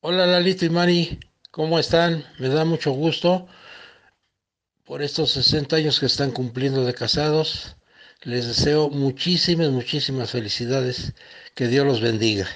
Hola Lalito y Mari, ¿cómo están? Me da mucho gusto por estos 60 años que están cumpliendo de casados. Les deseo muchísimas, muchísimas felicidades. Que Dios los bendiga.